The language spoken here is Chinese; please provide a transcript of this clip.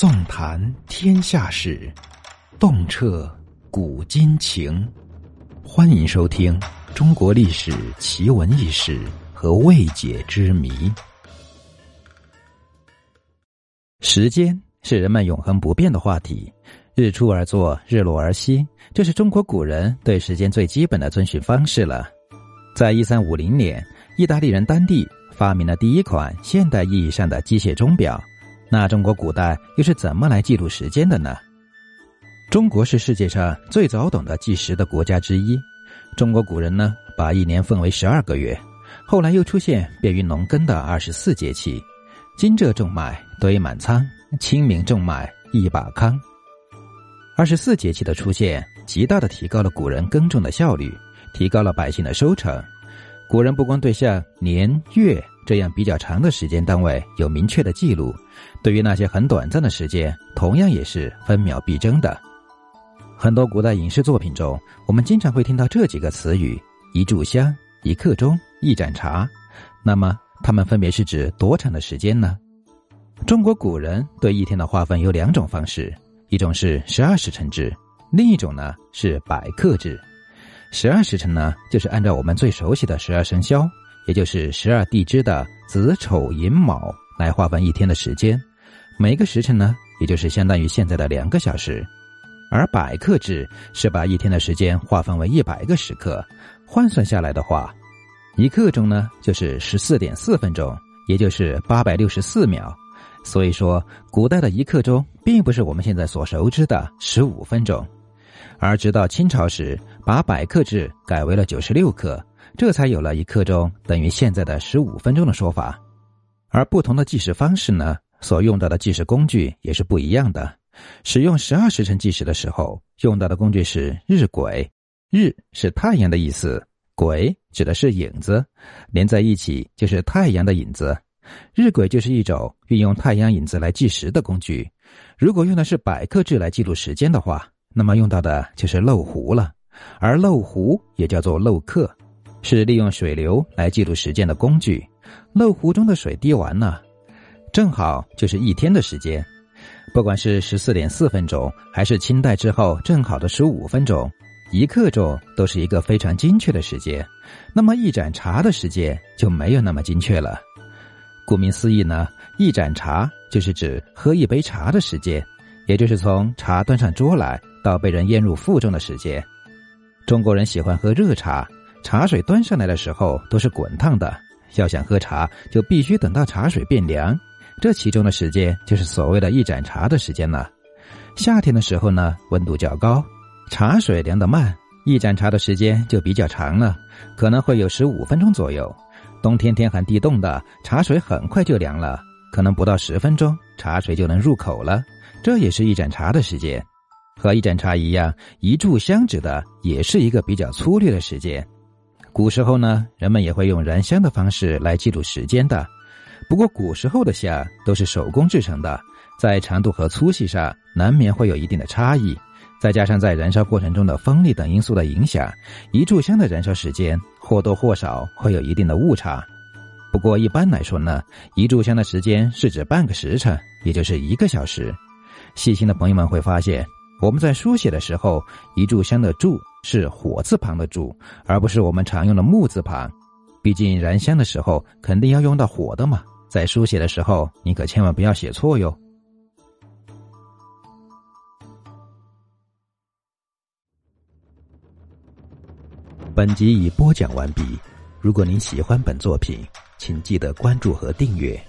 纵谈天下事，洞彻古今情。欢迎收听《中国历史奇闻异事和未解之谜》。时间是人们永恒不变的话题，日出而作，日落而息，这是中国古人对时间最基本的遵循方式了。在一三五零年，意大利人丹蒂发明了第一款现代意义上的机械钟表。那中国古代又是怎么来记录时间的呢？中国是世界上最早懂得计时的国家之一。中国古人呢，把一年分为十二个月，后来又出现便于农耕的二十四节气：惊蛰种麦，堆满仓；清明种麦，一把糠。二十四节气的出现，极大的提高了古人耕种的效率，提高了百姓的收成。古人不光对象年月这样比较长的时间单位有明确的记录，对于那些很短暂的时间，同样也是分秒必争的。很多古代影视作品中，我们经常会听到这几个词语：一炷香、一刻钟、一盏茶。那么，它们分别是指多长的时间呢？中国古人对一天的划分有两种方式，一种是十二时辰制，另一种呢是百刻制。十二时辰呢，就是按照我们最熟悉的十二生肖，也就是十二地支的子丑寅卯来划分一天的时间。每个时辰呢，也就是相当于现在的两个小时。而百刻制是把一天的时间划分为一百个时刻，换算下来的话，一刻钟呢就是十四点四分钟，也就是八百六十四秒。所以说，古代的一刻钟并不是我们现在所熟知的十五分钟。而直到清朝时，把百刻制改为了九十六克，这才有了一刻钟等于现在的十五分钟的说法。而不同的计时方式呢，所用到的计时工具也是不一样的。使用十二时辰计时的时候，用到的工具是日晷。日是太阳的意思，晷指的是影子，连在一起就是太阳的影子。日晷就是一种运用太阳影子来计时的工具。如果用的是百刻制来记录时间的话。那么用到的就是漏壶了，而漏壶也叫做漏刻，是利用水流来记录时间的工具。漏壶中的水滴完了，正好就是一天的时间。不管是十四点四分钟，还是清代之后正好的十五分钟，一刻钟都是一个非常精确的时间。那么一盏茶的时间就没有那么精确了。顾名思义呢，一盏茶就是指喝一杯茶的时间，也就是从茶端上桌来。到被人咽入腹中的时间，中国人喜欢喝热茶，茶水端上来的时候都是滚烫的。要想喝茶，就必须等到茶水变凉，这其中的时间就是所谓的一盏茶的时间了。夏天的时候呢，温度较高，茶水凉得慢，一盏茶的时间就比较长了，可能会有十五分钟左右。冬天天寒地冻的，茶水很快就凉了，可能不到十分钟，茶水就能入口了，这也是一盏茶的时间。和一盏茶一样，一炷香指的也是一个比较粗略的时间。古时候呢，人们也会用燃香的方式来记录时间的。不过，古时候的香都是手工制成的，在长度和粗细上难免会有一定的差异。再加上在燃烧过程中的风力等因素的影响，一炷香的燃烧时间或多或少会有一定的误差。不过，一般来说呢，一炷香的时间是指半个时辰，也就是一个小时。细心的朋友们会发现。我们在书写的时候，一炷香的“炷”是火字旁的“炷”，而不是我们常用的木字旁。毕竟燃香的时候肯定要用到火的嘛，在书写的时候你可千万不要写错哟。本集已播讲完毕，如果您喜欢本作品，请记得关注和订阅。